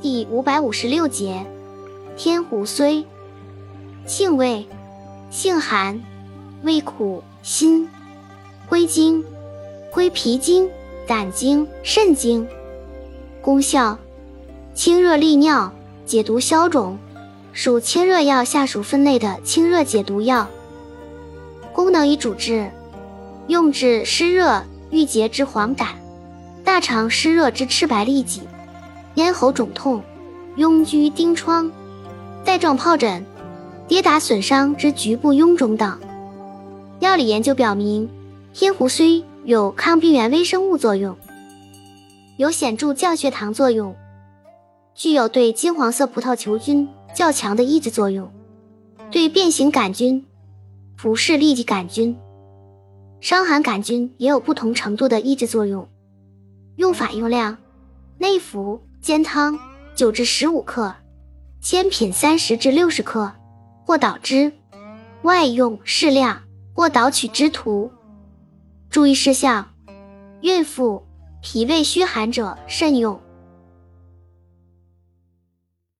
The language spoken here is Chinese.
第五百五十六节，天胡荽，性味，性寒，味苦，辛，归经，归脾经、胆经、肾经。功效，清热利尿，解毒消肿，属清热药下属分类的清热解毒药。功能与主治，用治湿热郁结之黄疸，大肠湿热之赤白痢疾。咽喉肿痛、痈疽疔疮、带状疱疹、跌打损伤之局部臃肿等。药理研究表明，天胡荽有抗病原微生物作用，有显著降血糖作用，具有对金黄色葡萄球菌较强的抑制作用，对变形杆菌、浮氏痢疾杆菌、伤寒杆菌也有不同程度的抑制作用。用法用量：内服。煎汤九至十五克，煎品三十至六十克，或捣汁；外用适量，或捣取汁涂。注意事项：孕妇、脾胃虚寒者慎用。